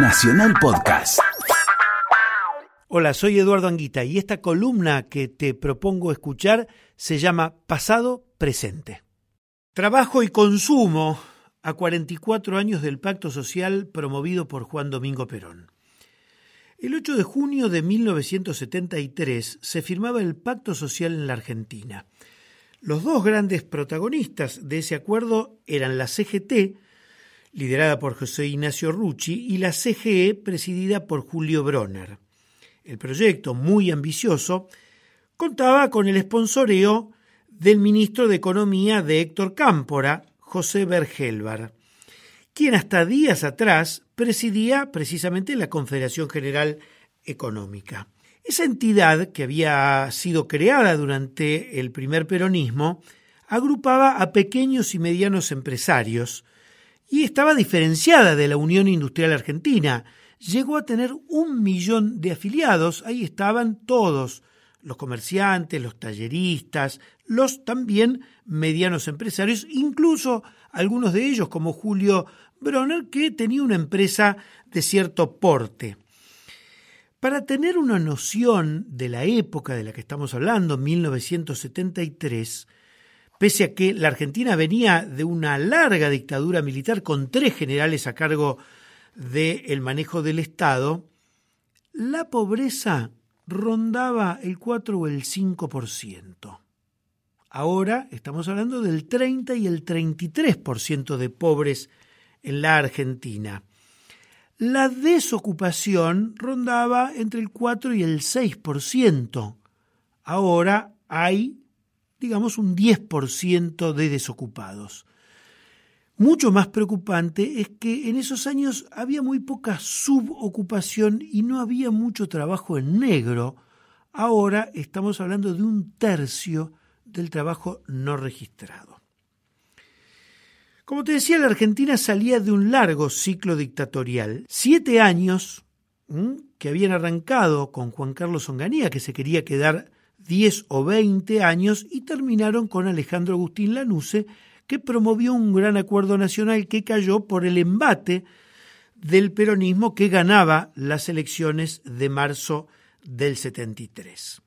Nacional Podcast. Hola, soy Eduardo Anguita y esta columna que te propongo escuchar se llama Pasado Presente. Trabajo y consumo a 44 años del pacto social promovido por Juan Domingo Perón. El 8 de junio de 1973 se firmaba el pacto social en la Argentina. Los dos grandes protagonistas de ese acuerdo eran la CGT, liderada por José Ignacio Rucci, y la CGE, presidida por Julio Bronner. El proyecto, muy ambicioso, contaba con el esponsoreo del ministro de Economía de Héctor Cámpora, José Bergelbar, quien hasta días atrás presidía precisamente la Confederación General Económica. Esa entidad, que había sido creada durante el primer peronismo, agrupaba a pequeños y medianos empresarios y estaba diferenciada de la Unión Industrial Argentina. Llegó a tener un millón de afiliados, ahí estaban todos, los comerciantes, los talleristas, los también medianos empresarios, incluso algunos de ellos como Julio Bronner, que tenía una empresa de cierto porte. Para tener una noción de la época de la que estamos hablando, 1973, pese a que la Argentina venía de una larga dictadura militar con tres generales a cargo del manejo del Estado, la pobreza rondaba el 4 o el 5%. Ahora estamos hablando del 30 y el 33% de pobres en la Argentina la desocupación rondaba entre el 4 y el 6%. Ahora hay, digamos, un 10% de desocupados. Mucho más preocupante es que en esos años había muy poca subocupación y no había mucho trabajo en negro. Ahora estamos hablando de un tercio del trabajo no registrado. Como te decía, la Argentina salía de un largo ciclo dictatorial. Siete años que habían arrancado con Juan Carlos Onganía, que se quería quedar diez o veinte años, y terminaron con Alejandro Agustín Lanusse, que promovió un gran acuerdo nacional que cayó por el embate del peronismo que ganaba las elecciones de marzo del 73.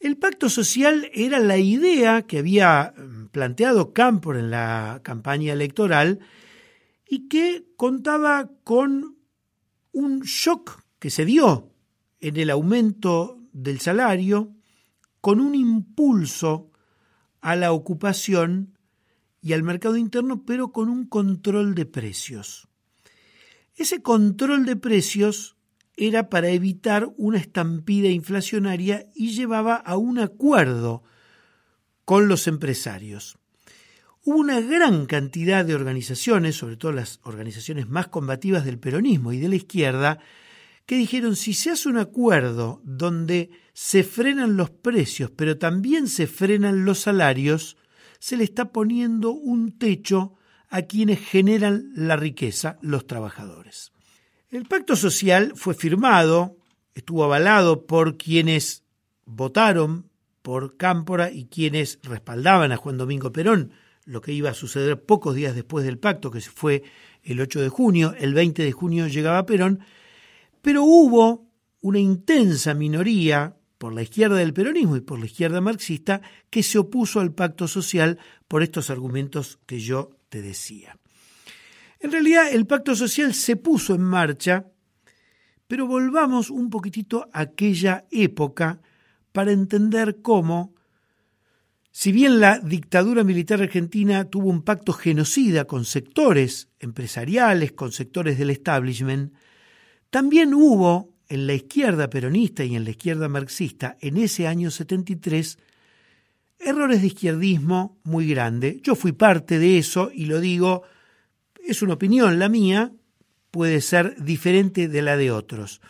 El pacto social era la idea que había mm, planteado Campor en la campaña electoral y que contaba con un shock que se dio en el aumento del salario, con un impulso a la ocupación y al mercado interno, pero con un control de precios. Ese control de precios era para evitar una estampida inflacionaria y llevaba a un acuerdo con los empresarios. Hubo una gran cantidad de organizaciones, sobre todo las organizaciones más combativas del peronismo y de la izquierda, que dijeron si se hace un acuerdo donde se frenan los precios, pero también se frenan los salarios, se le está poniendo un techo a quienes generan la riqueza, los trabajadores. El pacto social fue firmado, estuvo avalado por quienes votaron por Cámpora y quienes respaldaban a Juan Domingo Perón, lo que iba a suceder pocos días después del pacto, que fue el 8 de junio, el 20 de junio llegaba Perón, pero hubo una intensa minoría por la izquierda del peronismo y por la izquierda marxista que se opuso al pacto social por estos argumentos que yo te decía. En realidad el pacto social se puso en marcha, pero volvamos un poquitito a aquella época para entender cómo, si bien la dictadura militar argentina tuvo un pacto genocida con sectores empresariales, con sectores del establishment, también hubo en la izquierda peronista y en la izquierda marxista en ese año 73 errores de izquierdismo muy grandes. Yo fui parte de eso y lo digo es una opinión la mía, puede ser diferente de la de otros.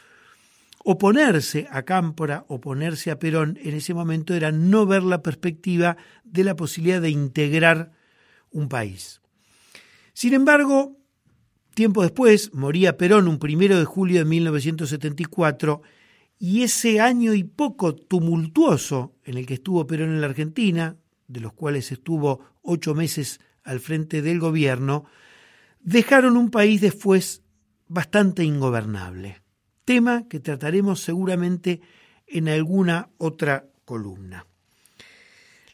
Oponerse a Cámpora, oponerse a Perón en ese momento era no ver la perspectiva de la posibilidad de integrar un país. Sin embargo, tiempo después moría Perón un primero de julio de 1974 y ese año y poco tumultuoso en el que estuvo Perón en la Argentina, de los cuales estuvo ocho meses al frente del gobierno, dejaron un país después bastante ingobernable, tema que trataremos seguramente en alguna otra columna.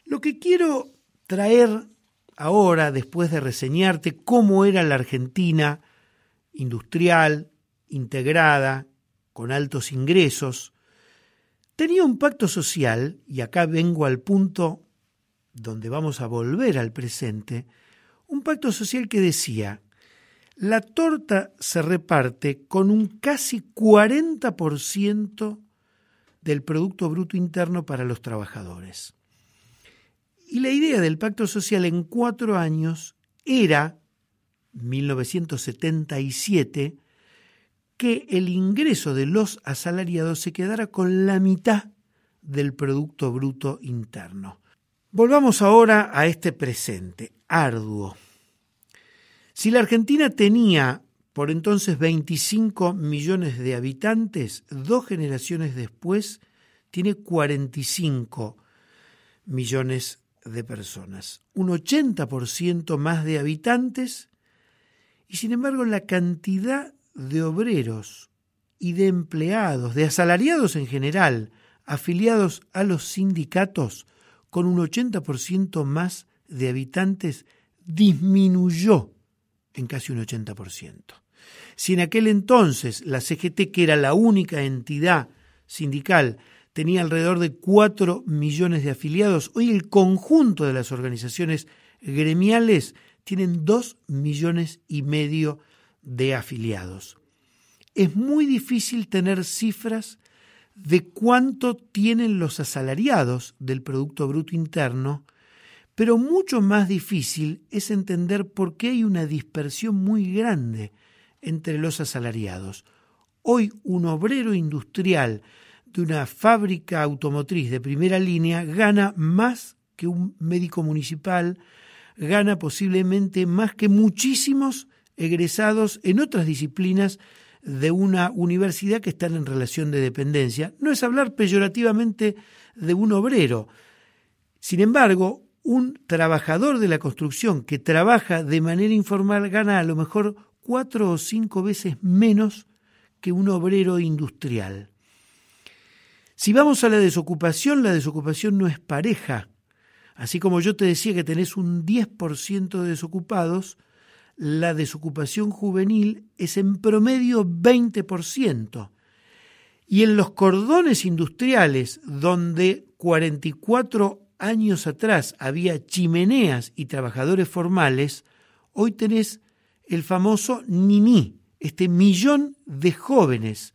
Lo que quiero traer ahora, después de reseñarte cómo era la Argentina industrial, integrada, con altos ingresos, tenía un pacto social, y acá vengo al punto donde vamos a volver al presente, un pacto social que decía, la torta se reparte con un casi 40% del Producto Bruto Interno para los trabajadores. Y la idea del pacto social en cuatro años era, 1977, que el ingreso de los asalariados se quedara con la mitad del Producto Bruto Interno. Volvamos ahora a este presente, arduo. Si la Argentina tenía por entonces 25 millones de habitantes, dos generaciones después tiene 45 millones de personas, un 80% más de habitantes y sin embargo la cantidad de obreros y de empleados, de asalariados en general, afiliados a los sindicatos, con un 80% más de habitantes, disminuyó en casi un 80%. Si en aquel entonces la CGT, que era la única entidad sindical, tenía alrededor de 4 millones de afiliados, hoy el conjunto de las organizaciones gremiales tienen 2 millones y medio de afiliados. Es muy difícil tener cifras de cuánto tienen los asalariados del Producto Bruto Interno, pero mucho más difícil es entender por qué hay una dispersión muy grande entre los asalariados. Hoy un obrero industrial de una fábrica automotriz de primera línea gana más que un médico municipal, gana posiblemente más que muchísimos egresados en otras disciplinas de una universidad que están en relación de dependencia. No es hablar peyorativamente de un obrero. Sin embargo, un trabajador de la construcción que trabaja de manera informal gana a lo mejor cuatro o cinco veces menos que un obrero industrial. Si vamos a la desocupación, la desocupación no es pareja. Así como yo te decía que tenés un 10% de desocupados, la desocupación juvenil es en promedio 20%. Y en los cordones industriales, donde 44 años atrás había chimeneas y trabajadores formales, hoy tenés el famoso NINI, este millón de jóvenes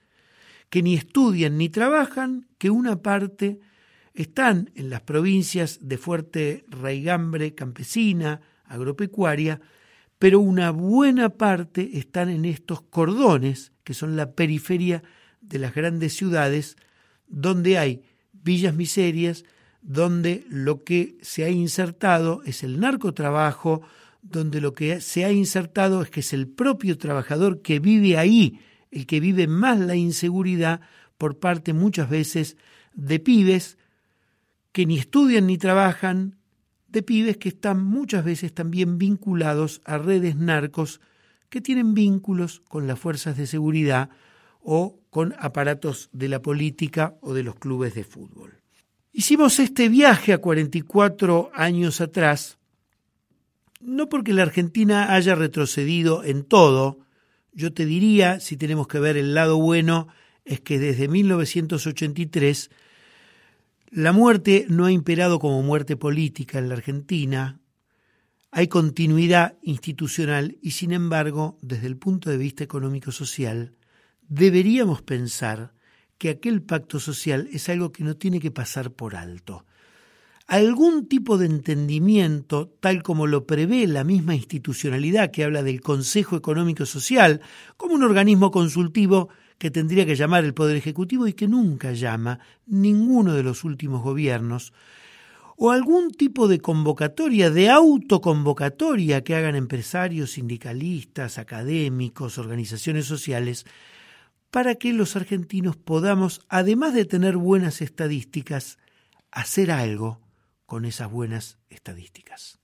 que ni estudian ni trabajan, que una parte están en las provincias de fuerte raigambre campesina, agropecuaria, pero una buena parte están en estos cordones, que son la periferia de las grandes ciudades, donde hay villas miserias, donde lo que se ha insertado es el narcotrabajo, donde lo que se ha insertado es que es el propio trabajador que vive ahí, el que vive más la inseguridad por parte muchas veces de pibes que ni estudian ni trabajan, de pibes que están muchas veces también vinculados a redes narcos que tienen vínculos con las fuerzas de seguridad o con aparatos de la política o de los clubes de fútbol. Hicimos este viaje a 44 años atrás, no porque la Argentina haya retrocedido en todo, yo te diría, si tenemos que ver el lado bueno, es que desde 1983 la muerte no ha imperado como muerte política en la Argentina, hay continuidad institucional y sin embargo, desde el punto de vista económico-social, deberíamos pensar que aquel pacto social es algo que no tiene que pasar por alto. Algún tipo de entendimiento, tal como lo prevé la misma institucionalidad que habla del Consejo Económico Social, como un organismo consultivo que tendría que llamar el Poder Ejecutivo y que nunca llama ninguno de los últimos gobiernos, o algún tipo de convocatoria, de autoconvocatoria que hagan empresarios, sindicalistas, académicos, organizaciones sociales, para que los argentinos podamos, además de tener buenas estadísticas, hacer algo con esas buenas estadísticas.